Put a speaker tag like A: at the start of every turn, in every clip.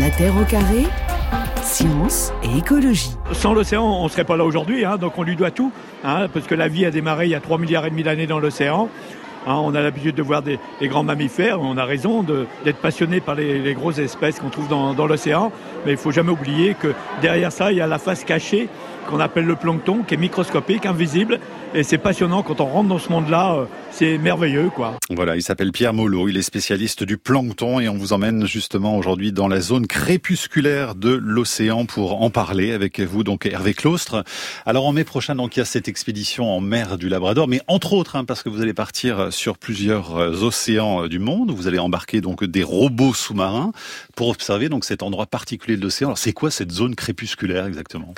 A: La Terre au carré, science et écologie.
B: Sans l'océan, on ne serait pas là aujourd'hui, hein, donc on lui doit tout, hein, parce que la vie a démarré il y a 3 milliards et demi d'années dans l'océan. Hein, on a l'habitude de voir des, grands mammifères, on a raison d'être passionné par les, grosses espèces qu'on trouve dans, dans l'océan, mais il ne faut jamais oublier que derrière ça, il y a la face cachée qu'on appelle le plancton, qui est microscopique, invisible, et c'est passionnant quand on rentre dans ce monde-là, euh, c'est merveilleux, quoi.
C: Voilà, il s'appelle Pierre Molot, il est spécialiste du plancton, et on vous emmène justement aujourd'hui dans la zone crépusculaire de l'océan pour en parler avec vous, donc Hervé Claustre. Alors en mai prochain, donc il y a cette expédition en mer du Labrador, mais entre autres, hein, parce que vous allez partir sur plusieurs euh, océans euh, du monde, vous allez embarquer donc des robots sous-marins pour observer donc cet endroit particulier de l'océan. Alors c'est quoi cette zone crépusculaire exactement?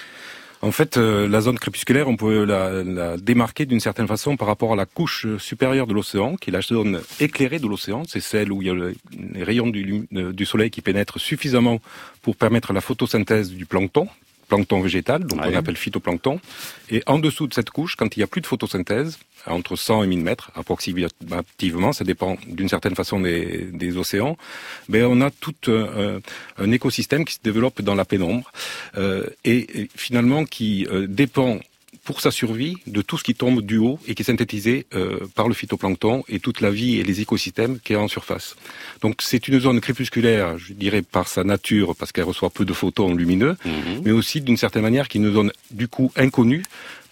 D: En fait, euh, la zone crépusculaire, on peut la, démarquer d'une certaine façon par rapport à la couche supérieure de l'océan, qui est la zone éclairée de l'océan. C'est celle où il y a les rayons du, du, soleil qui pénètrent suffisamment pour permettre la photosynthèse du plancton, plancton végétal, donc on appelle phytoplancton. Et en dessous de cette couche, quand il n'y a plus de photosynthèse, entre 100 et 1000 mètres, approximativement, ça dépend d'une certaine façon des, des, océans, mais on a tout euh, un écosystème qui se développe dans la pénombre euh, et, finalement qui euh, dépend pour sa survie de tout ce qui tombe du haut et qui est synthétisé euh, par le phytoplancton et toute la vie et les écosystèmes qui est en surface. Donc c'est une zone crépusculaire, je dirais par sa nature, parce qu'elle reçoit peu de photons lumineux, mhm. mais aussi d'une certaine manière qui nous donne du coup inconnue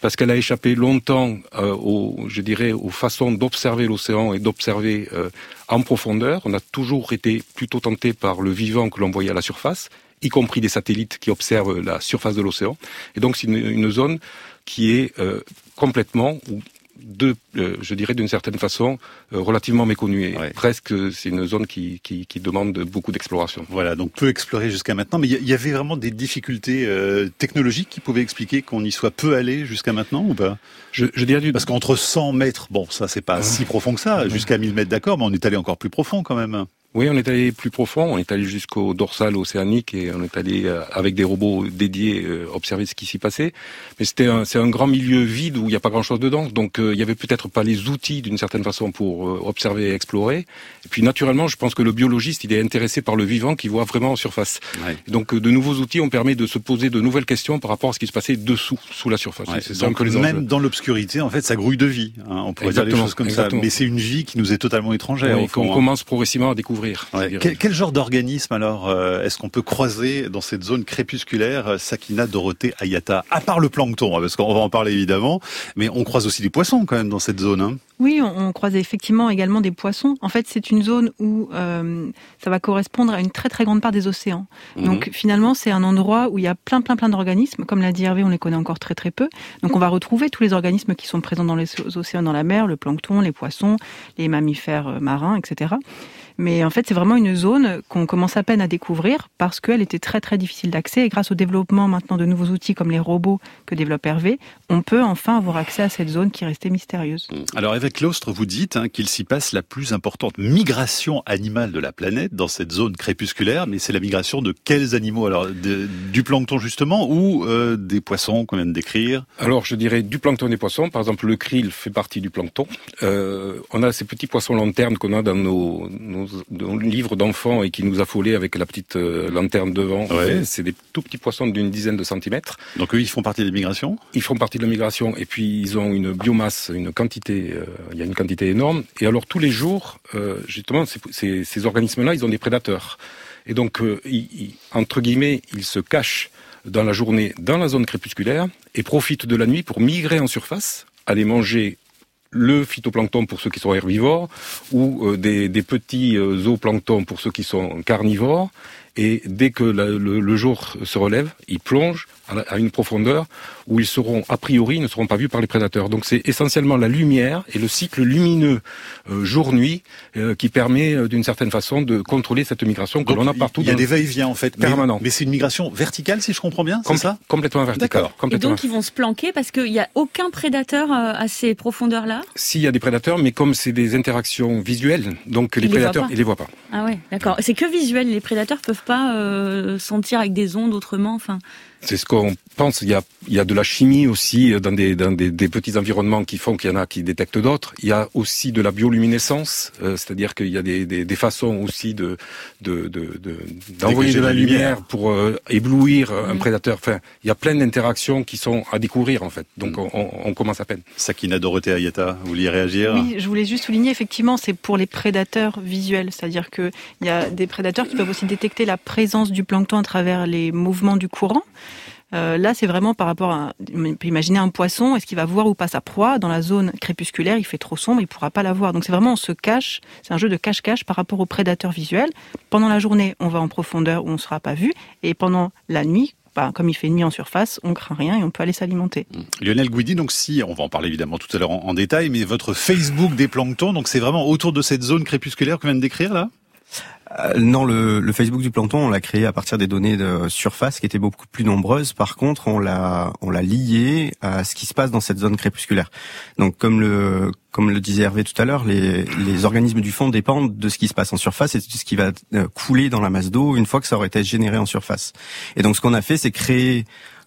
D: parce qu'elle a échappé longtemps euh, aux, je dirais, aux façons d'observer l'océan et d'observer euh, en profondeur. On a toujours été plutôt tenté par le vivant que l'on voyait à la surface, y compris des satellites qui observent la surface de l'océan. Et donc c'est une, une, zone qui est euh, complètement de, euh, je dirais d'une certaine façon, euh, relativement méconnue. Et Presque, c'est une zone qui, qui, qui demande beaucoup d'exploration.
C: Voilà, donc peu exploré jusqu'à maintenant. Mais il y, avait vraiment des difficultés technologiques qui pouvaient expliquer qu'on y soit peu allé jusqu'à maintenant ou pas?
D: Je, je dirais
C: Parce qu'entre 100 mètres, bon, ça c'est pas si profond que ça, jusqu'à 1000 mètres d'accord, mais on est allé encore plus profond quand même.
D: Oui, on est allé plus profond, on est allé jusqu'au dorsal océanique et on est allé euh, avec des robots dédiés euh, observer ce qui s'y passait. Mais c'était un, c'est un grand milieu vide où il n'y a pas grand-chose dedans, donc euh, il y avait peut-être pas les outils d'une certaine façon pour observer et explorer. Et puis naturellement, je pense que le biologiste, il est intéressé par le vivant qui voit vraiment en surface. donc de nouveaux outils ont permis de se poser de nouvelles questions par rapport à ce qui se passait dessous, sous la surface.
C: c'est donc, les même dans l'obscurité, en fait, ça grouille de vie. Hein, on pourrait dire des choses comme ça. Mais c'est une vie qui nous est totalement étrangère.
D: Oui, on hein. commence progressivement à découvrir
C: quel, genre d'organisme alors euh, est-ce qu'on peut croiser dans cette zone crépusculaire euh, Sakina Dorothée Ayata À part le plancton, hein, parce qu'on va en parler évidemment, mais on croise aussi des poissons quand même dans cette zone. Hein.
E: Oui, on, croise effectivement également des poissons. En fait, c'est une zone où euh, ça va correspondre à une très très grande part des océans. Mhm. Donc finalement, c'est un endroit où il y a plein plein plein d'organismes. Comme l'a dit Hervé, on les connaît encore très très peu. Donc on va retrouver tous les organismes qui sont présents dans les océans, dans la mer, le plancton, les poissons, les mammifères marins, etc. Mais en fait, c'est vraiment une zone qu'on commence à peine à découvrir parce qu'elle était très très difficile d'accès. Et grâce au développement maintenant de nouveaux outils comme les robots que développe Hervé, on peut enfin avoir accès à cette zone qui restait mystérieuse.
C: Alors avec l'Austre, vous dites hein, qu'il s'y passe la plus importante migration animale de la planète dans cette zone crépusculaire. Mais c'est la migration de quels animaux? Alors du plancton justement ou euh, des poissons qu'on vient de décrire?
D: Alors je dirais du plancton et des poissons. Par exemple, le krill fait partie du plancton. Euh, on a ces petits poissons lanternes qu'on a dans nos, nos livre livre d'enfants et qui nous affolait avec la petite euh, lanterne devant. C'est des tout petits poissons d'une dizaine de centimètres.
C: Donc eux, ils font partie des migrations?
D: Ils font partie de la migration et puis ils ont une biomasse, une quantité, euh, il y a une quantité énorme. Et alors tous les jours, euh, justement, ces, ces, organismes-là, ils ont des prédateurs. Et donc, entre guillemets, ils se cachent dans la journée dans la zone crépusculaire et profitent de la nuit pour migrer en surface, aller manger le phytoplancton pour ceux qui sont herbivores ou euh, des, petits euh, zooplanctons pour ceux qui sont carnivores et dès que le, jour se relève, ils plongent à une profondeur où ils seront, a priori, ne seront pas vus par les prédateurs. Donc c'est essentiellement la lumière et le cycle lumineux euh, jour-nuit euh, qui permet euh, d'une certaine façon de contrôler cette migration que l'on a partout.
C: Il y a des va-et-vient en fait, permanents. Mais, c'est une migration verticale si je comprends bien, c'est ça?
D: Complètement verticale.
F: Et donc ils vont se planquer parce qu'il n'y a aucun prédateur à ces profondeurs-là?
D: S'il y a des prédateurs, mais comme c'est des interactions visuelles, donc les,
F: Ils
D: prédateurs, ils les voient pas.
F: Ah ouais, d'accord. C'est que visuel. Les prédateurs peuvent pas euh, sentir avec des ondes autrement. Enfin,
D: C'est ce qu'on pense. Il y a, il y a de la chimie aussi euh, dans des, dans des, des petits environnements qui font qu'il y en a qui détectent d'autres. Il y a aussi de la bioluminescence, euh, c'est-à-dire qu'il y a des, des, des façons aussi de de- de- de- d'envoyer de la
C: lumière.
D: lumière pour euh, éblouir un
F: Mhm.
D: prédateur. Enfin, il y a plein d'interactions qui sont à découvrir en fait. Donc
C: Mhm.
D: on, on commence à peine.
C: Sakina Dorothée Ayata, vous vouliez réagir?
E: Oui, je voulais juste souligner, effectivement, c'est pour les prédateurs visuels. C'est-à-dire qu'il y a des prédateurs qui peuvent aussi détecter la présence du plancton à travers les mouvements du courant. Euh, là, c'est vraiment par rapport à, on imaginer un poisson, est-ce qu'il va voir ou pas sa proie dans la zone crépusculaire? Il fait trop sombre, il pourra pas la voir. Donc c'est vraiment on se cache, c'est un jeu de cache-cache par rapport aux prédateurs visuels. Pendant la journée, on va en profondeur où on sera pas vu, et pendant la nuit, bah, comme il fait nuit en surface, on craint rien et on peut aller s'alimenter.
C: Lionel Guidi, donc si, on va en parler évidemment tout à l'heure en, en détail, mais votre Facebook des planctons, donc c'est vraiment autour de cette zone crépusculaire qu'on vient de décrire là?
G: Euh, non, le, le Facebook du plancton, on l'a créé à partir des données de surface qui étaient beaucoup plus nombreuses. Par contre, on l'a on l'a lié à ce qui se passe dans cette zone crépusculaire. Donc, comme le comme le disait Hervé tout à l'heure, les, les organismes du fond dépendent de ce qui se passe en surface et de ce qui va euh, couler dans la masse d'eau une fois que ça aurait été généré en surface. Et donc, ce qu'on a fait, c'est créer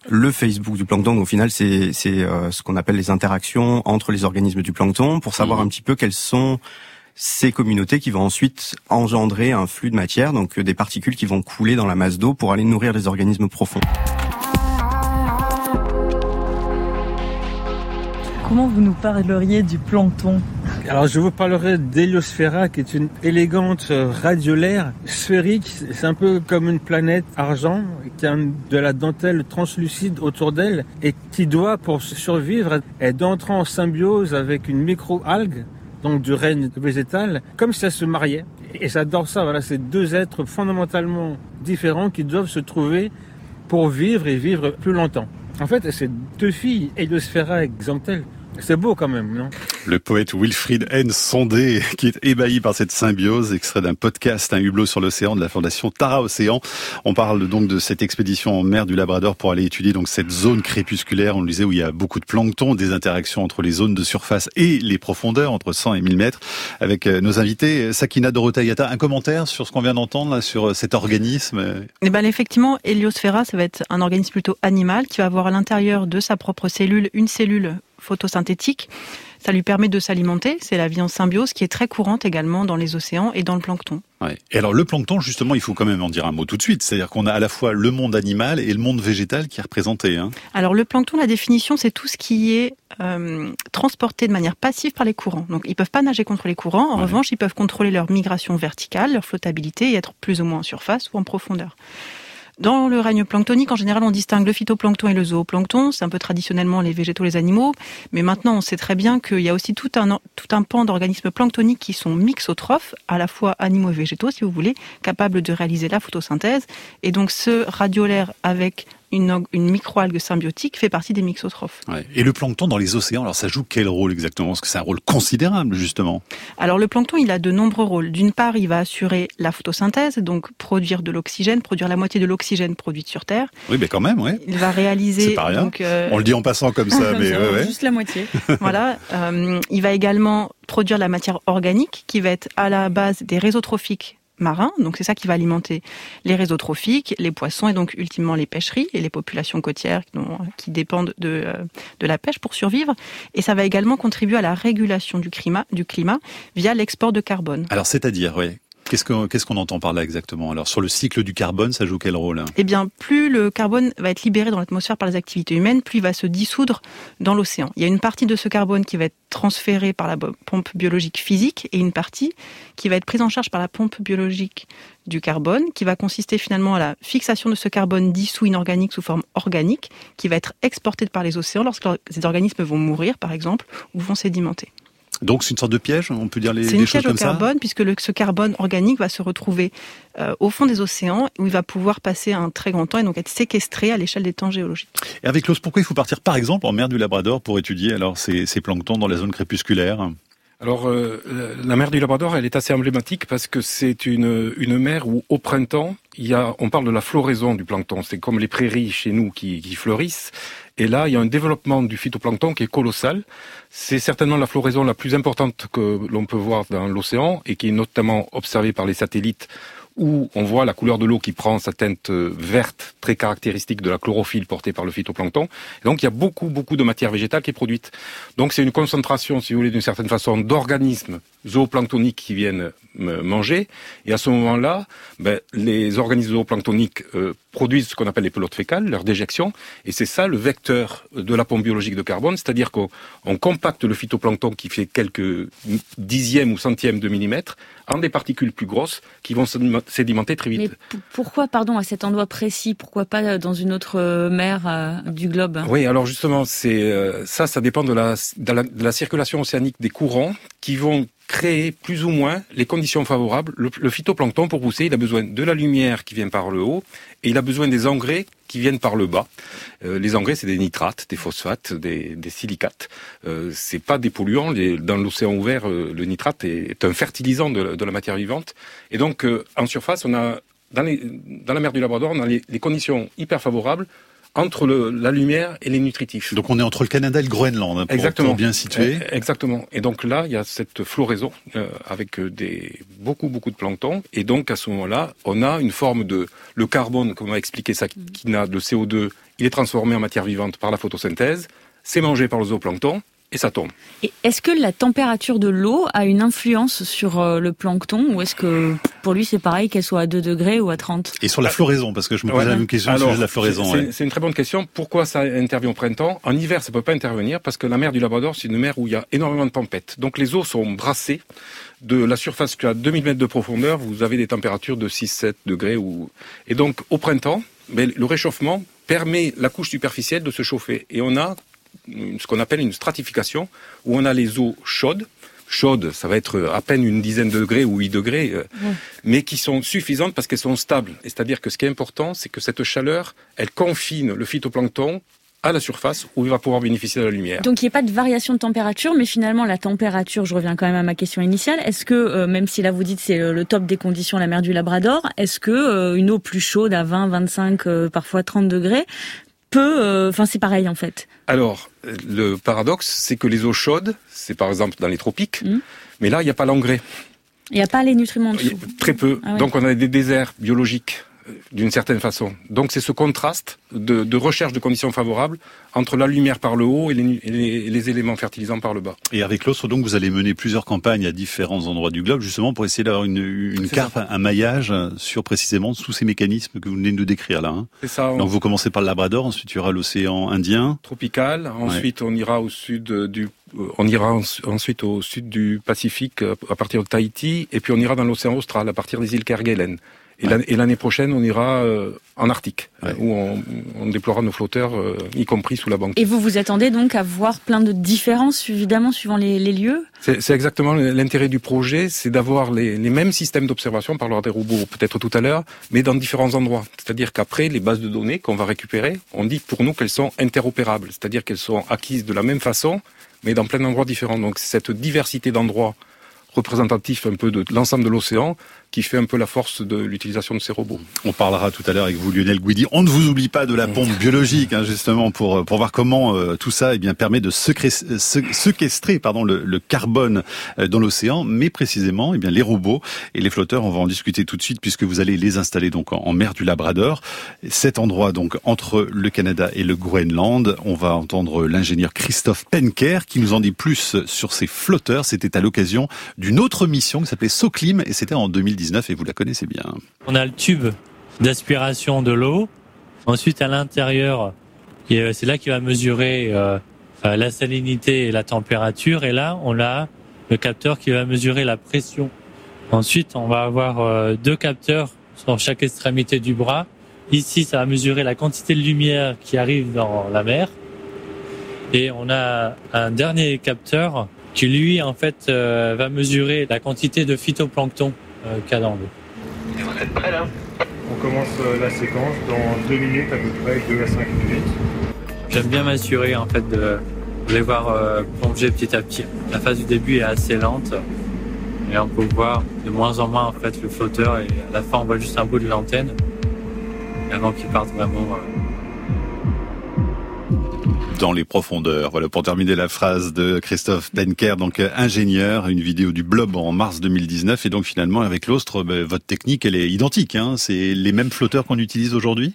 G: le Facebook du plancton. Donc, au final, c'est c'est euh, ce qu'on appelle les interactions entre les organismes du plancton pour savoir
C: Mhm.
G: un petit peu quelles sont ces communautés qui vont ensuite engendrer un flux de matière, donc euh, des particules qui vont couler dans la masse d'eau pour aller nourrir les organismes profonds.
H: Comment vous nous parleriez du plancton?
I: Alors je vous parlerai d'Héliosphéra qui est une élégante euh, radiolaire sphérique. C'est un peu comme une planète argent qui a de la dentelle translucide autour d'elle et qui doit, pour survivre, être d'entrer en symbiose avec une micro-algue, donc du règne végétal, comme si elle se mariait. Et j'adore ça, voilà, c'est deux êtres fondamentalement différents qui doivent se trouver pour vivre et vivre plus longtemps. En fait, c'est deux filles, Héliosphéra et Xanthelle. C'est beau quand même, non?
C: Le poète Wilfried N. Sondé, qui est ébahi par cette symbiose, extrait d'un podcast, un hublot sur l'océan de la fondation Tara Océan. On parle donc de cette expédition en mer du Labrador pour aller étudier donc cette zone crépusculaire, on le disait, où il y a beaucoup de plancton, des interactions entre les zones de surface et les profondeurs, entre 100 et 1000 mètres, avec euh, nos invités. Sakina Dorotayata, un commentaire sur ce qu'on vient d'entendre, là, sur euh, cet organisme
E: Eh ben, effectivement, Héliosphéra, ça va être un organisme plutôt animal qui va avoir à l'intérieur de sa propre cellule une cellule photosynthétique. Ça lui permet de s'alimenter. C'est la vie en symbiose qui est très courante également dans les océans et dans le plancton.
C: Ouais. Et alors le plancton, justement, il faut quand même en dire un mot tout de suite. C'est-à-dire qu'on a à la fois le monde animal et le monde végétal qui est représenté. Hein.
E: Alors le plancton, la définition, c'est tout ce qui est euh, transporté de manière passive par les courants. Donc ils peuvent pas nager contre les courants. En
C: Ouais.
E: revanche, ils peuvent contrôler leur migration verticale, leur flottabilité et être plus ou moins en surface ou en profondeur. Dans le règne planctonique, en général, on distingue le phytoplancton et le zooplancton. C'est un peu traditionnellement les végétaux, les animaux. Mais maintenant, on sait très bien qu'il y a aussi tout un, tout un pan d'organismes planctoniques qui sont mixotrophes, à la fois animaux et végétaux, si vous voulez, capables de réaliser la photosynthèse. Et donc, ce radiolaire avec une, une microalgue symbiotique fait partie des mixotrophes.
C: Ouais. Et le plancton dans les océans, alors ça joue quel rôle exactement? Parce que c'est un rôle considérable, justement.
E: Alors le plancton, il a de nombreux rôles. D'une part, il va assurer la photosynthèse, donc produire de l'oxygène, produire la moitié de l'oxygène produite sur Terre.
C: Oui, mais quand même, ouais.
E: Il va réaliser
C: C'est pas rien.
E: donc euh,
C: On le dit en passant comme ça, mais ouais, ouais.
F: Juste la moitié.
E: voilà. euh, il va également produire la matière organique qui va être à la base des réseaux trophiques marins. Donc c'est ça qui va alimenter les réseaux trophiques, les poissons et donc ultimement les pêcheries et les populations côtières qui, dépendent de, euh, de la pêche pour survivre. Et ça va également contribuer à la régulation du climat, du climat via l'export de carbone.
C: Alors c'est-à-dire, ouais. Qu'est-ce qu'on entend par là exactement? Alors sur le cycle du carbone, ça joue quel rôle?
E: Eh bien, plus le carbone va être libéré dans l'atmosphère par les activités humaines, plus il va se dissoudre dans l'océan. Il y a une partie de ce carbone qui va être transférée par la pompe biologique physique et une partie qui va être prise en charge par la pompe biologique du carbone, qui va consister finalement à la fixation de ce carbone dissous inorganique sous forme organique, qui va être exporté par les océans lorsque ces organismes vont mourir, par exemple, ou vont sédimenter.
C: Donc c'est une sorte de piège, on peut dire les,
E: C'est
C: les
E: une
C: choses
E: piège au
C: comme ça
E: carbone, puisque le- ce carbone organique va se retrouver euh, au fond des océans, où il va pouvoir passer un très grand temps et donc être séquestré à l'échelle des temps géologiques.
C: Et avec Klaus, pourquoi il faut partir par exemple en mer du Labrador pour étudier alors ces, ces planctons dans la zone crépusculaire?
D: Alors, euh, la mer du Labrador, elle est assez emblématique parce que c'est une, une mer où, au printemps, il y a, on parle de la floraison du plancton. C'est comme les prairies chez nous qui, qui fleurissent. Et là, il y a un développement du phytoplancton qui est colossal. C'est certainement la floraison la plus importante que l'on peut voir dans l'océan et qui est notamment observée par les satellites où on voit la couleur de l'eau qui prend sa teinte euh, verte, très caractéristique de la chlorophylle portée par le phytoplancton. donc il y a beaucoup, beaucoup de matière végétale qui est produite. Donc c'est une concentration, si vous voulez, d'une certaine façon, d'organismes zooplanctoniques qui viennent euh, manger. Et à ce moment-là, ben, les organismes zooplanctoniques euh, produisent ce qu'on appelle les pelotes fécales, leur déjection. Et c'est ça le vecteur de la pompe biologique de carbone, c'est-à-dire qu'on compacte le phytoplancton qui fait quelques dixièmes ou centièmes de millimètre en des particules plus grosses qui vont sédimenter très vite.
F: Mais pourquoi, pardon, à cet endroit précis Pourquoi pas dans une autre euh, mer du globe?
D: Oui, alors justement, c'est ça, ça dépend de la, de la circulation océanique des courants qui vont créer plus ou moins les conditions favorables. Le, phytoplancton, pour pousser, il a besoin de la lumière qui vient par le haut et il a besoin des engrais qui viennent par le bas. Euh, les engrais, c'est des nitrates, des phosphates, des, silicates. Euh, c'est pas des polluants. dans l'océan ouvert, euh, le nitrate est, un fertilisant de, la matière vivante. Et donc, euh, en surface, on a dans la mer du Labrador, on a les, les conditions hyper favorables entre le, la lumière et les nutritifs.
C: Donc on est entre le Canada et le Groenland, hein, pour, Exactement. bien situé.
D: Eh, exactement. Et donc là, il y a cette floraison euh, avec euh, des beaucoup beaucoup de plancton. Et donc à ce moment-là, on a une forme de le carbone, comme on a expliqué ça, qui n'a de CO2, il est transformé en matière vivante par la photosynthèse. C'est mangé par le zooplancton et ça tombe.
F: Est-ce que la température de l'eau a une influence sur euh, le plancton ou est-ce que pour lui c'est pareil qu'elle soit à 2 degrés ou à 30
C: Et sur la floraison, parce que je me pose la même question sur la floraison.
D: C'est une très bonne question. Pourquoi ça intervient au printemps? En hiver, ça peut pas intervenir parce que la mer du Labrador, c'est une mer où il y a énormément de tempêtes. Donc les eaux sont brassées de la surface jusqu'à 2000 mètres de profondeur. Vous avez des températures de 6-7 degrés. Ou... Et donc au printemps, mais le réchauffement permet la couche superficielle de se chauffer. Et on a ce qu'on appelle une stratification, où on a les eaux chaudes, chaudes, ça va être à peine une dizaine de degrés ou 8 degrés, euh, mais qui sont suffisantes parce qu'elles sont stables. C'est-à-dire que ce qui est important, c'est que cette chaleur, elle confine le phytoplancton à la surface où il va pouvoir bénéficier de la lumière.
F: Donc il n'y a pas de variation de température, mais finalement la température, je reviens quand même à ma question initiale, est-ce que, euh, même si là vous dites c'est le, top des conditions, la mer du Labrador, est-ce que euh, une eau plus chaude à 20, 25, parfois 30 degrés peut, enfin c'est pareil en fait
D: alors, le paradoxe, c'est que les eaux chaudes, c'est par exemple dans les tropiques, mmh. mais là, il n'y a pas l'engrais.
F: Il n'y a pas les nutriments dessous.
D: Très peu. Ah Donc on a des déserts biologiques d'une certaine façon. Donc c'est ce contraste de, de, recherche de conditions favorables entre la lumière par le haut et les, les, les éléments fertilisants par le bas.
C: Et avec l'autre, donc, vous allez mener plusieurs campagnes à différents endroits du globe, justement pour essayer d'avoir une, une carte, un maillage sur précisément tous ces mécanismes que vous venez de nous décrire là. Hein.
D: C'est ça.
C: Donc vous commencez par le Labrador, ensuite il y aura l'océan Indien.
D: Tropical, ensuite on ira au sud du euh, on ira ensuite au sud du Pacifique euh, à partir de Tahiti, et puis on ira dans l'océan austral à partir des îles Kerguelen. Et l'année prochaine, on ira euh, en Arctique, où on, on, déploiera nos flotteurs, euh, y compris sous la banque.
F: Et vous vous attendez donc à voir plein de différences, évidemment, suivant les, les lieux?
D: C'est exactement l'intérêt du projet, c'est d'avoir les, les, mêmes systèmes d'observation, par parlera des robots peut-être tout à l'heure, mais dans différents endroits. C'est-à-dire qu'après, les bases de données qu'on va récupérer, on dit pour nous qu'elles sont interopérables, c'est-à-dire qu'elles sont acquises de la même façon, mais dans plein d'endroits différents. Donc cette diversité d'endroits représentatifs un peu de l'ensemble de l'océan qui fait un peu la force de l'utilisation de ces robots.
C: On parlera tout à l'heure avec vous, Lionel Guidi. On ne vous oublie pas de la pompe biologique, hein, justement, pour pour voir comment euh, tout ça eh bien permet de séquestrer pardon le, le carbone euh, dans l'océan, mais précisément eh bien les robots et les flotteurs. On va en discuter tout de suite puisque vous allez les installer donc en, mer du Labrador, cet endroit donc entre le Canada et le Groenland. On va entendre l'ingénieur Christophe Penker qui nous en dit plus sur ces flotteurs. C'était à l'occasion d'une autre mission qui s'appelait SOCLIM et c'était en 2010 et vous la connaissez bien.
J: On a le tube d'aspiration de l'eau. Ensuite, à l'intérieur, c'est là qu'il va mesurer euh, euh, la salinité et la température. Et là, on a le capteur qui va mesurer la pression. Ensuite, on va avoir euh, deux capteurs sur chaque extrémité du bras. Ici, ça va mesurer la quantité de lumière qui arrive dans la mer. Et on a un dernier capteur qui, lui, en fait, va mesurer la quantité de phytoplancton euh,
K: Et vous êtes prêts là? On commence euh, la séquence dans 2 minutes à peu près, 2 à 5 minutes.
J: J'aime bien m'assurer en fait de, les voir euh, plonger petit à petit. La phase du début est assez lente et on peut voir de moins en moins en fait le flotteur et à la fin on voit juste un bout de l'antenne avant qu'il parte vraiment. Euh,
C: dans les profondeurs. Voilà pour terminer la phrase de Christophe Denker, donc euh, ingénieur, une vidéo du Blob en mars 2019 et donc finalement avec l'Austre, ben, votre technique elle est identique, hein c'est les mêmes flotteurs qu'on utilise aujourd'hui?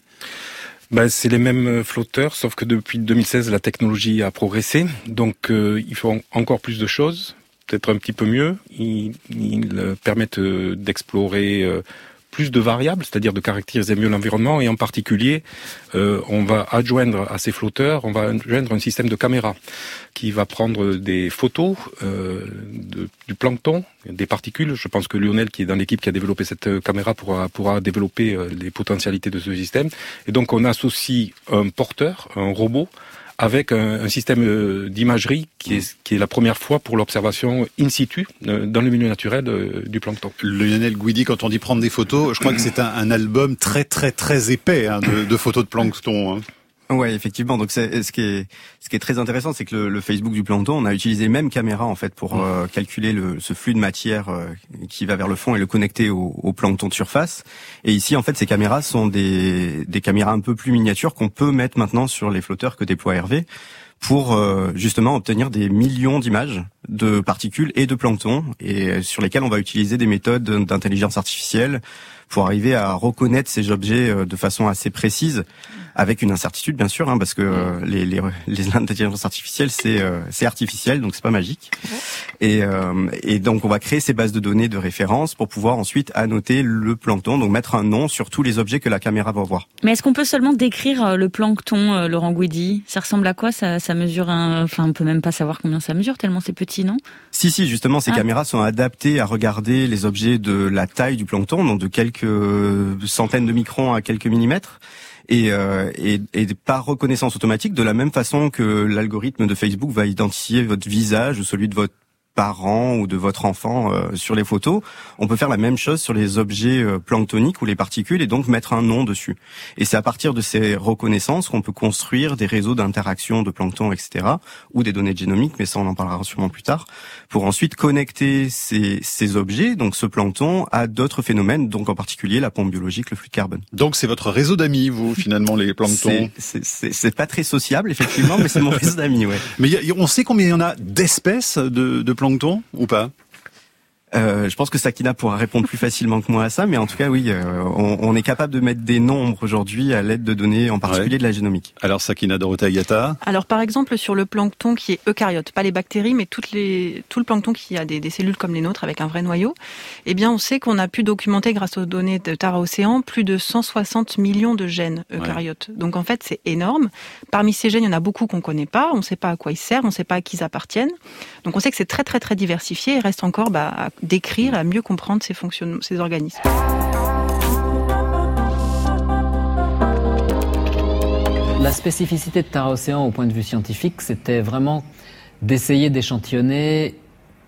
D: Ben, c'est les mêmes euh, flotteurs, sauf que depuis 2016, la technologie a progressé. Donc, euh, il faut encore plus de choses, peut-être un petit peu mieux. Ils, ils permettent d'explorer plus de variables, c'est-à-dire de caractériser mieux l'environnement, et en particulier, euh, on va adjoindre à ces flotteurs, on va adjoindre un système de caméra qui va prendre des photos euh, du plancton, des particules. Je pense que Lionel, qui est dans l'équipe qui a développé cette caméra, pourra, pourra développer euh, les potentialités de ce système. Et donc, on associe un porteur, un robot, avec un, un système euh, d'imagerie qui est, qui est la première fois pour l'observation in situ euh, dans le milieu naturel euh, du plancton.
C: Lionel Guidi, quand on dit prendre des photos, je crois que c'est un, un, album très très très épais hein, de, de, photos de plancton. Hein.
G: Ouais, effectivement. Donc, c'est, ce qui est ce qui est très intéressant, c'est que le, le, Facebook du plancton, on a utilisé même caméra en fait pour euh, calculer le, ce flux de matière euh, qui va vers le fond et le connecter au, au, plancton de surface. Et ici, en fait, ces caméras sont des des caméras un peu plus miniatures qu'on peut mettre maintenant sur les flotteurs que déploie Hervé pour euh, justement obtenir des millions d'images de particules et de plancton et sur lesquelles on va utiliser des méthodes d'intelligence artificielle pour arriver à reconnaître ces objets de façon assez précise avec une incertitude bien sûr, hein, parce que euh, les, les, les intelligences artificielles c'est euh, c'est artificiel, donc c'est pas magique. Et, euh, et donc on va créer ces bases de données de référence pour pouvoir ensuite annoter le plancton, donc mettre un nom sur tous les objets que la caméra va voir.
F: Mais est-ce qu'on peut seulement décrire le plancton, Laurent Guidi Ça ressemble à quoi? Ça, ça mesure un, enfin on peut même pas savoir combien ça mesure tellement c'est petit, non?
G: Si si, justement ces ah. caméras sont adaptées à regarder les objets de la taille du plancton, donc de quelques centaines de microns à quelques millimètres. Et, euh, et, par reconnaissance automatique, de la même façon que l'algorithme de Facebook va identifier votre visage ou celui de votre parent ou de votre enfant euh, sur les photos, on peut faire la même chose sur les objets euh, planctoniques ou les particules et donc mettre un nom dessus. Et c'est à partir de ces reconnaissances qu'on peut construire des réseaux d'interaction de plancton, etc., ou des données génomiques, mais ça on en parlera sûrement plus tard, pour ensuite connecter ces, ces objets, donc ce plancton, à d'autres phénomènes, donc en particulier la pompe biologique, le flux de carbone.
C: Donc c'est votre réseau d'amis, vous, finalement, les planctons?
G: C'est pas très sociable, effectivement, mais c'est mon réseau d'amis, ouais.
C: Mais y a, on sait combien il y en a d'espèces de, de planctons plancton ou pas?
G: Euh, je pense que Sakina pourra répondre plus facilement que moi à ça, mais en tout cas, oui, euh, on, on, est capable de mettre des nombres aujourd'hui à l'aide de données, en particulier ouais. de la génomique.
C: Alors, Sakina Dorothea Agata
E: Alors, par exemple, sur le plancton qui est eucaryote, pas les bactéries, mais toutes les, tout le plancton qui a des, des, cellules comme les nôtres avec un vrai noyau, eh bien, on sait qu'on a pu documenter, grâce aux données de Tara Océan, plus de 160 millions de gènes eucaryotes. Ouais. Donc, en fait, c'est énorme. Parmi ces gènes, il y en a beaucoup qu'on connaît pas, on ne sait pas à quoi ils servent, on ne sait pas à qui ils appartiennent. Donc, on sait que c'est très, très, très diversifié. Il reste encore bah, décrire, à mieux comprendre ces, fonctionnements, ces organismes.
L: La spécificité de Tara Océan au point de vue scientifique, c'était vraiment d'essayer d'échantillonner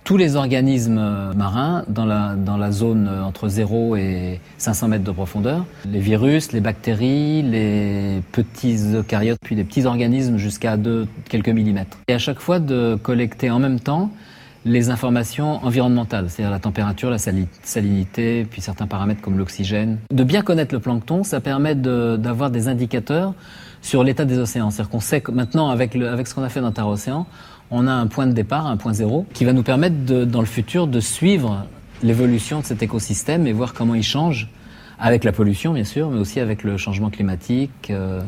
L: tous les organismes marins dans la, dans la zone entre 0 et 500 mètres de profondeur. Les virus, les bactéries, les petits eucaryotes, puis les petits organismes jusqu'à quelques millimètres. Et à chaque fois de collecter en même temps les informations environnementales, c'est-à-dire la température, la salinité, puis certains paramètres comme l'oxygène. De bien connaître le plancton, ça permet d'avoir de, des indicateurs sur l'état des océans. C'est-à-dire qu'on sait que maintenant, avec, ce qu'on a fait dans Terre Océan, on a un point de départ, un point zéro, qui va nous permettre dans le futur de suivre l'évolution de cet écosystème et voir comment il change, avec la pollution bien sûr, mais aussi avec le changement climatique, euh,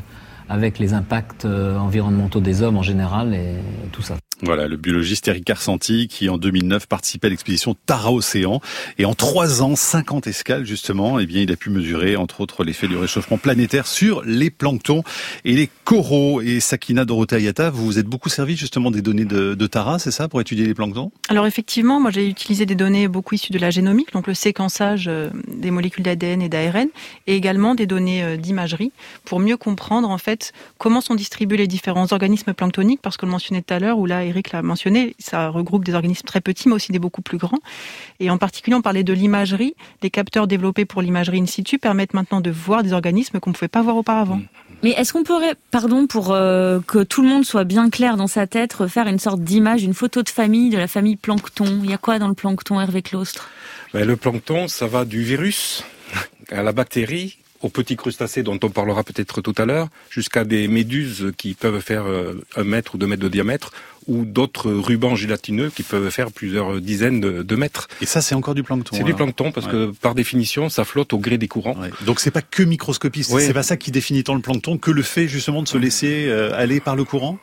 L: avec les impacts euh, environnementaux des hommes en général et tout ça.
C: Voilà, le biologiste Eric Carsanti qui en 2009 participait à l'expédition Tara Océan et en trois ans, 50 escales justement, eh bien il a pu mesurer entre autres l'effet du réchauffement planétaire sur les planctons et les coraux. Et Sakina Dorothea Ayata, vous vous êtes beaucoup servi justement des données de, de Tara, c'est ça, pour étudier les planctons?
E: Alors effectivement, moi j'ai utilisé des données beaucoup issues de la génomique, donc le séquençage euh, des molécules d'ADN et d'ARN, et également des données euh, d'imagerie pour mieux comprendre en fait comment sont distribués les différents organismes planctoniques, parce que le mentionnait tout à l'heure où là Eric l'a mentionné, ça regroupe des organismes très petits, mais aussi des beaucoup plus grands. Et en particulier, on parlait de l'imagerie. Les capteurs développés pour l'imagerie in situ permettent maintenant de voir des organismes qu'on ne pouvait pas voir auparavant. Mmh.
F: Mais est-ce qu'on pourrait, pardon, pour euh, que tout le monde soit bien clair dans sa tête, faire une sorte d'image, une photo de famille de la famille plancton? Il y a quoi dans le plancton, Hervé Claustre?
D: Ben, Le plancton, ça va du virus à la bactérie, aux petits crustacés dont on parlera peut-être tout à l'heure, jusqu'à des méduses qui peuvent faire euh, un mètre ou deux mètres de diamètre, ou d'autres rubans gélatineux qui peuvent faire plusieurs dizaines de, mètres.
C: Et ça, c'est encore du plancton.
D: C'est du plancton parce que par définition, ça flotte au gré des courants. Ouais.
C: Donc c'est pas que microscopie, c'est pas ça qui définit tant le plancton que le fait justement de se laisser euh, aller par le courant?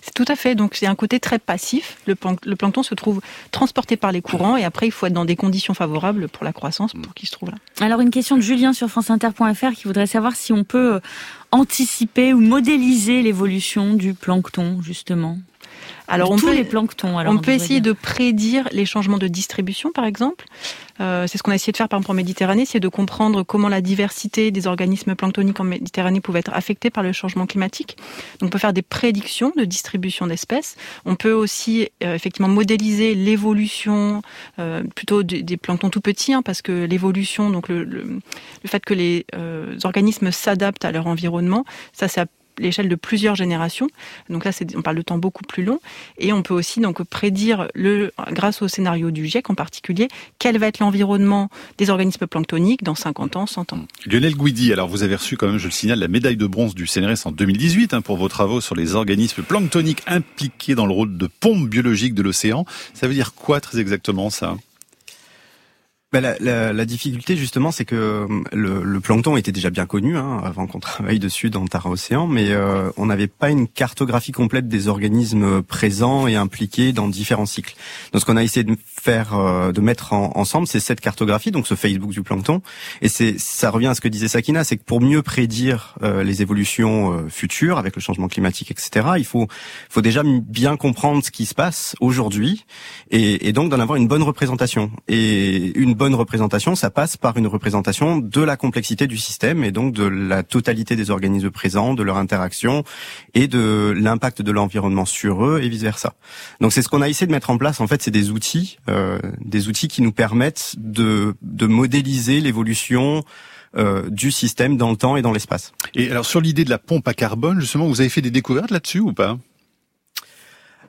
E: C'est tout à fait. Donc c'est un côté très passif. Le, plancton se trouve transporté par les courants et après il faut être dans des conditions favorables pour la croissance pour qu'il se trouve là.
F: Alors une question de Julien sur franceinter.fr qui voudrait savoir si on peut euh, anticiper ou modéliser l'évolution du plancton justement.
E: Alors
F: on
E: peut
F: les planctons.
E: on peut essayer de prédire les changements de distribution, par exemple. Euh, c'est ce qu'on a essayé de faire par exemple en Méditerranée, c'est de comprendre comment la diversité des organismes planctoniques en Méditerranée pouvait être affectée par le changement climatique. Donc on peut faire des prédictions de distribution d'espèces. On peut aussi euh, effectivement modéliser l'évolution euh, plutôt des, planctons tout petits, hein, parce que l'évolution, donc le, le, le, fait que les organismes s'adaptent à leur environnement, ça c'est l'échelle de plusieurs générations. Donc là, on parle de temps beaucoup plus long. Et on peut aussi donc prédire, grâce au scénario du GIEC en particulier, quel va être l'environnement des organismes planctoniques dans 50 ans, 100 ans.
C: Lionel Guidi, alors vous avez reçu quand même, je le signale, la médaille de bronze du CNRS en 2018 hein, pour vos travaux sur les organismes planctoniques impliqués dans le rôle de pompe biologique de l'océan. Ça veut dire quoi très exactement ça?
G: Bah, la, la, la, difficulté justement, c'est que euh, le, le, plancton était déjà bien connu hein, avant qu'on travaille dessus dans Tara Océan, mais euh, on n'avait pas une cartographie complète des organismes présents et impliqués dans différents cycles. Donc ce qu'on a essayé de faire, euh, de mettre ensemble, c'est cette cartographie, donc ce Facebook du plancton, et c'est ça revient à ce que disait Sakina, c'est que pour mieux prédire les évolutions futures avec le changement climatique, etc., il faut faut déjà bien comprendre ce qui se passe aujourd'hui et, et donc d'en avoir une bonne représentation et une bonne bonne représentation, ça passe par une représentation de la complexité du système et donc de la totalité des organismes présents, de leur interaction et de l'impact de l'environnement sur eux et vice versa. Donc c'est ce qu'on a essayé de mettre en place. En fait, c'est des outils, euh, des outils qui nous permettent de, de modéliser l'évolution euh, du système dans le temps et dans l'espace.
C: Et alors sur l'idée de la pompe à carbone, justement, vous avez fait des découvertes là-dessus ou pas?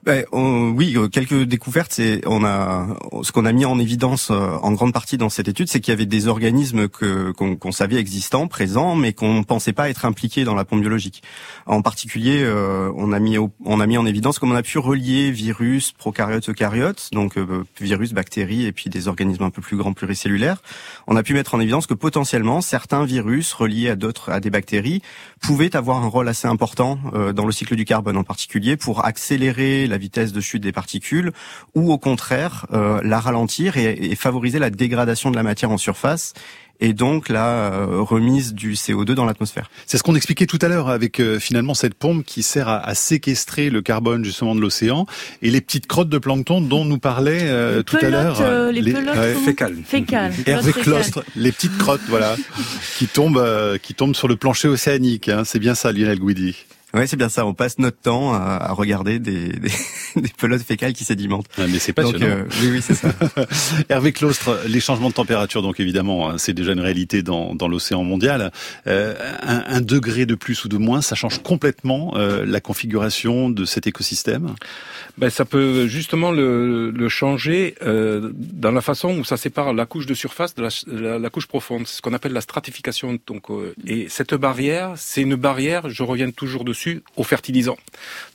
G: Ben, oui, euh, quelques découvertes. C'est on a ce qu'on a mis en évidence euh, en grande partie dans cette étude, c'est qu'il y avait des organismes que qu'on savait existants, présents, mais qu'on pensait pas être impliqués dans la pompe biologique. En particulier, euh, on a mis on a mis en évidence comme on a pu relier virus, prokaryotes, eucaryotes, donc virus, bactéries et puis des organismes un peu plus grands, pluricellulaires. On a pu mettre en évidence que potentiellement certains virus reliés à d'autres à des bactéries pouvaient avoir un rôle assez important dans le cycle du carbone, en particulier pour accélérer la vitesse de chute des particules, ou au contraire euh, la ralentir et, favoriser la dégradation de la matière en surface et donc la euh, remise du CO2 dans l'atmosphère.
C: C'est ce qu'on expliquait tout à l'heure avec euh, finalement cette pompe qui sert à, séquestrer le carbone justement de l'océan et les petites crottes de plancton dont nous parlait tout à l'heure
F: les, pelotes
D: fécales.
F: fécales.
C: Hervé Clostre, les petites crottes voilà qui tombent qui tombent sur le plancher océanique. Hein. C'est bien ça, Lionel Guidi.
G: Oui, c'est bien ça. On passe notre temps à, regarder des, des, des, pelotes fécales qui sédimentent.
C: Ah, mais c'est passionnant.
G: Donc, euh, oui, oui, c'est ça.
C: Hervé Claustre, les changements de température, donc évidemment, hein, c'est déjà une réalité dans, dans l'océan mondial. Euh, un, un, degré de plus ou de moins, ça change complètement euh, la configuration de cet écosystème?
D: Ben, Ça peut justement le, le changer euh, dans la façon où ça sépare la couche de surface de la, la, la couche profonde. C'est ce qu'on appelle la stratification. Donc, euh, et cette barrière, c'est une barrière, je reviens toujours dessus, au fertilisant.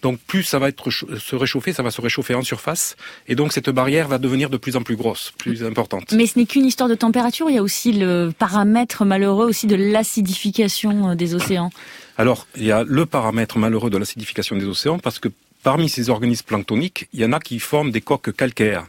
D: Donc plus ça va être se réchauffer, ça va se réchauffer en surface, et donc cette barrière va devenir de plus en plus grosse, plus importante.
F: Mais ce n'est qu'une histoire de température, il y a aussi le paramètre malheureux aussi de l'acidification euh, des océans.
D: Alors, il y a le paramètre malheureux de l'acidification des océans parce que parmi ces organismes planctoniques, il y en a qui forment des coques calcaires.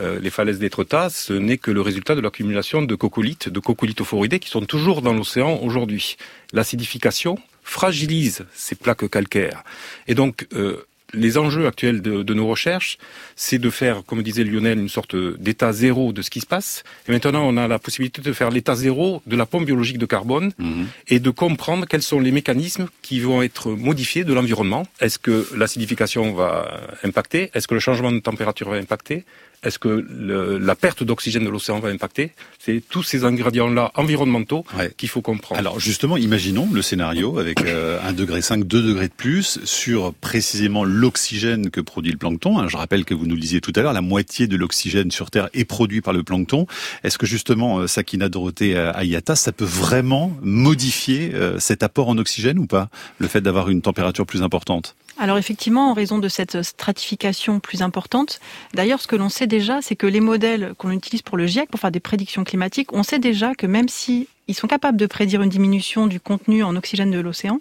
D: Euh, les falaises d'Étretat, ce n'est que le résultat de l'accumulation de coccolithes, de coccolithophoridés qui sont toujours dans l'océan aujourd'hui. L'acidification fragilise ces plaques calcaires. Et donc, euh, les enjeux actuels de, nos recherches, c'est de faire, comme disait Lionel, une sorte d'état zéro de ce qui se passe. Et maintenant, on a la possibilité de faire l'état zéro de la pompe biologique de carbone mhm. et de comprendre quels sont les mécanismes qui vont être modifiés de l'environnement. Est-ce que l'acidification va impacter? Est-ce que le changement de température va impacter? Est-ce que le, la perte d'oxygène de l'océan va impacter? C'est tous ces ingrédients-là environnementaux qu'il faut comprendre.
C: Alors justement, imaginons le scénario avec euh, 1 degré 5, 2 degrés de plus sur précisément l'oxygène que produit le plancton. Hein, je rappelle que vous nous le disiez tout à l'heure, la moitié de l'oxygène sur Terre est produit par le plancton. Est-ce que justement, euh, Sakina Dorothée euh, Ayata, ça peut vraiment modifier cet apport en oxygène ou pas Le fait d'avoir une température plus importante?
E: Alors effectivement, en raison de cette stratification plus importante, d'ailleurs ce que l'on sait déjà, c'est que les modèles qu'on utilise pour le GIEC, pour faire des prédictions climatiques, on sait déjà que même si ils sont capables de prédire une diminution du contenu en oxygène de l'océan,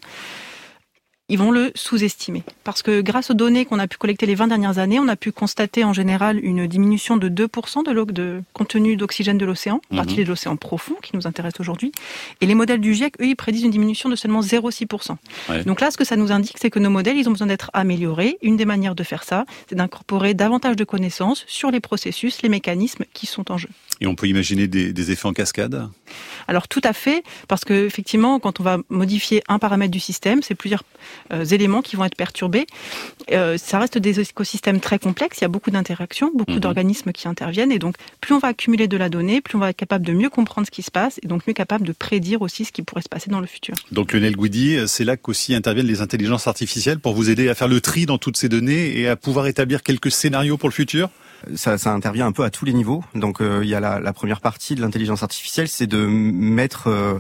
E: ils vont le sous-estimer. Parce que grâce aux données qu'on a pu collecter les 20 dernières années, on a pu constater en général une diminution de 2% de, de contenu d'oxygène de l'océan, en particulier de l'océan profond qui nous intéresse aujourd'hui. Et les modèles du GIEC, eux, ils prédisent une diminution de seulement 0,6%.
C: Ouais.
E: Donc là, ce que ça nous indique, c'est que nos modèles, ils ont besoin d'être améliorés. Une des manières de faire ça, c'est d'incorporer davantage de connaissances sur les processus, les mécanismes qui sont en jeu.
C: Et on peut imaginer des, des effets en cascade?
E: Alors tout à fait, parce que effectivement, quand on va modifier un paramètre du système, c'est plusieurs éléments qui vont être perturbés. Euh, ça reste des écosystèmes très complexes. Il y a beaucoup d'interactions, beaucoup
C: Mhm.
E: d'organismes qui interviennent, et donc plus on va accumuler de la donnée, plus on va être capable de mieux comprendre ce qui se passe, et donc mieux capable de prédire aussi ce qui pourrait se passer dans le futur.
C: Donc Lionel Gouidi, c'est là qu'aussi interviennent les intelligences artificielles pour vous aider à faire le tri dans toutes ces données et à pouvoir établir quelques scénarios pour le futur?
G: Ça, ça intervient un peu à tous les niveaux. Donc euh, il y a la, la première partie de l'intelligence artificielle, c'est de mettre euh,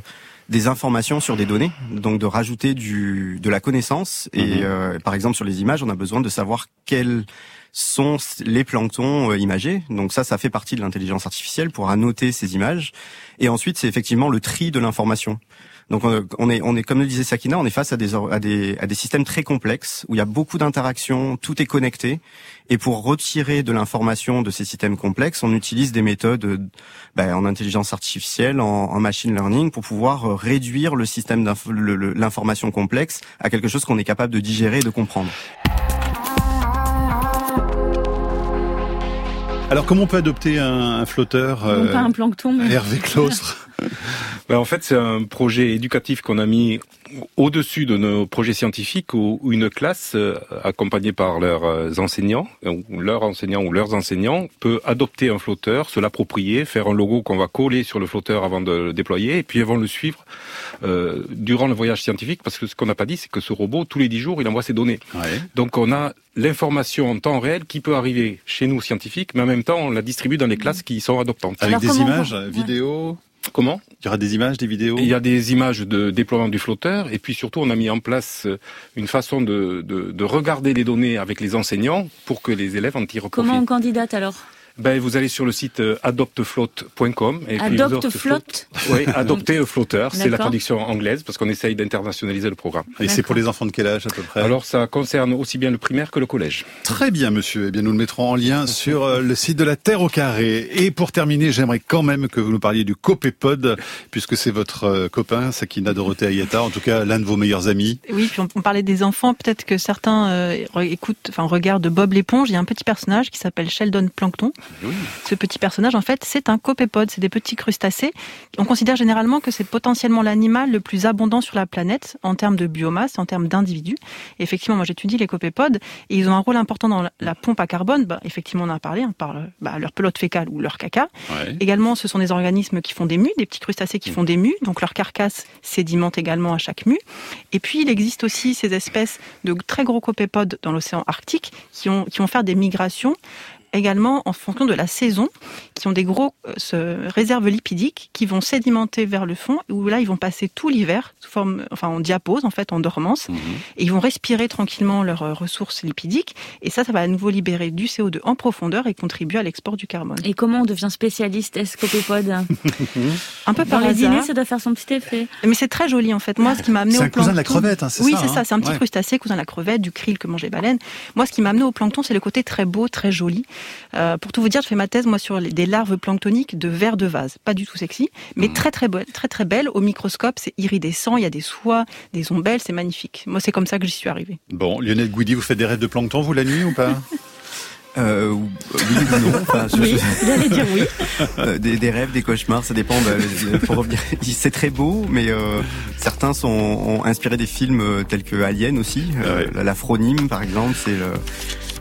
G: des informations sur des données, donc de rajouter du, de la connaissance. Et
C: Mhm.
G: euh, par exemple sur les images, on a besoin de savoir quels sont les planctons euh, imagés. Donc ça, ça fait partie de l'intelligence artificielle pour annoter ces images. Et ensuite, c'est effectivement le tri de l'information. Donc on est, on est comme le disait Sakina, on est face à des, à des, à des systèmes très complexes où il y a beaucoup d'interactions, tout est connecté. Et pour retirer de l'information de ces systèmes complexes, on utilise des méthodes ben, en intelligence artificielle, en, machine learning, pour pouvoir euh, réduire le système l'information complexe à quelque chose qu'on est capable de digérer et de comprendre.
C: Alors comment on peut adopter un, un flotteur
F: Non pas un plancton, mais...
C: Hervé Claustre
D: Ben, en fait, c'est un projet éducatif qu'on a mis au-dessus de nos projets scientifiques où une classe euh, accompagnée par leurs euh, enseignants, euh, ou leurs enseignants ou leurs enseignants, peut adopter un flotteur, se l'approprier, faire un logo qu'on va coller sur le flotteur avant de le déployer, et puis ils vont le suivre euh, durant le voyage scientifique, parce que ce qu'on n'a pas dit, c'est que ce robot, tous les dix jours, il envoie ses données.
C: Ouais.
D: Donc on a l'information en temps réel qui peut arriver chez nous scientifiques, mais en même temps on la distribue dans les classes qui sont adoptantes.
C: Avec
F: Alors,
C: des images, vidéos
D: Comment
C: Il y aura des images, des vidéos
D: Il y a des images de déploiement du flotteur et puis surtout on a mis en place euh, une façon de, de, de regarder les données avec les enseignants pour que les élèves en tirent profit.
F: Comment on candidate alors?
D: Ben, vous allez sur le site euh, adopteflotte.com et puis vous
F: Adopte
D: aurez-
F: flotte
D: Oui, adopter flotteur, c'est la traduction anglaise parce qu'on essaye d'internationaliser le programme.
C: Et c'est pour les enfants de quel âge à peu près?
D: Alors ça concerne aussi bien le primaire que le collège.
C: Très bien, monsieur. Eh bien, nous le mettrons en lien sur euh, le site de la Terre au carré. Et pour terminer, j'aimerais quand même que vous nous parliez du Copépod, puisque c'est votre euh, copain, Sakina Dorothée Ayata, en tout cas l'un de vos meilleurs amis.
E: Oui, puis on, on parlait des enfants. Peut-être que certains euh, écoutent, enfin regardent Bob l'éponge. Il y a un petit personnage qui s'appelle Sheldon Plankton. Ce petit personnage, en fait, c'est un copépode. C'est des petits crustacés. On considère généralement que c'est potentiellement l'animal le plus abondant sur la planète en termes de biomasse, en termes d'individus. Effectivement, moi j'étudie les copépodes et ils ont un rôle important dans la, la pompe à carbone. Bah, effectivement, on en a parlé hein, par bah, leur pelote fécale ou leur caca.
C: Ouais.
E: Également, ce sont des organismes qui font des mues, des petits crustacés qui font des mues, donc leur carcasse sédimente également à chaque mue. Et puis, il existe aussi ces espèces de très gros copépodes dans l'océan Arctique qui, ont, qui vont faire des migrations également en fonction de la saison, qui ont des gros euh, réserves lipidiques qui vont sédimenter vers le fond, où là ils vont passer tout l'hiver sous forme, enfin en diapause en fait, en dormance,
C: Mhm.
E: et ils vont respirer tranquillement leurs euh, ressources lipidiques, et ça, ça va à nouveau libérer du CO2 en profondeur et contribuer à l'export du carbone.
F: Et comment on devient spécialiste escopépode
E: Un peu
F: Dans
E: par
F: les
E: hasard.
F: dîners, ça doit faire son petit effet.
E: Mais c'est très joli en fait. Moi, ce qui m'a amené
C: C'est
E: au
C: un cousin de la
E: plancton-
C: crevette, hein, c'est
E: Oui,
C: ça,
E: c'est
C: hein
E: ça. C'est un petit
C: Ouais.
E: crustacé, cousin de la crevette, du krill que mangent les baleines. Moi, ce qui m'a amené au plancton, c'est le côté très beau, très joli. Euh, pour tout vous dire, je fais ma thèse moi sur les- des larves planctoniques de vers de vase. Pas du tout sexy, mais
C: Mmh.
E: très très belle, très très belle. Au microscope, c'est iridescent. Il y a des soies, des ombelles, c'est magnifique. Moi, c'est comme ça que j'y suis arrivée.
C: Bon, Lionel Gouidi, vous faites des rêves de plancton, vous, la nuit ou pas?
G: Euh, oui ou non enfin, je-
F: Oui,
G: je-
F: j'allais dire oui.
G: Euh, des, des rêves, des cauchemars, ça dépend. bah, pour revenir, c'est très beau, mais euh, certains sont ont inspiré des films euh, tels que Alien aussi. Euh,
C: Ouais.
G: la, la Phronime, par exemple, c'est le.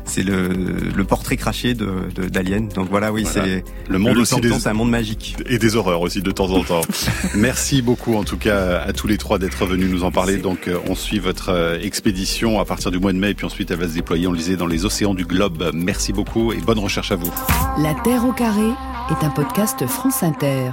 G: C'est le, le portrait craché de d'Alien. Donc voilà, oui, c'est
C: le monde
G: le
C: aussi des-
G: c'est un monde magique.
C: Et des horreurs aussi de temps en temps. Merci beaucoup en tout cas à tous les trois d'être venus nous en parler. Donc euh, on suit votre euh, expédition à partir du mois de mai et puis ensuite elle va se déployer, on le disait, dans les océans du globe. Merci beaucoup et bonne recherche à vous.
A: La Terre au carré est un podcast France Inter.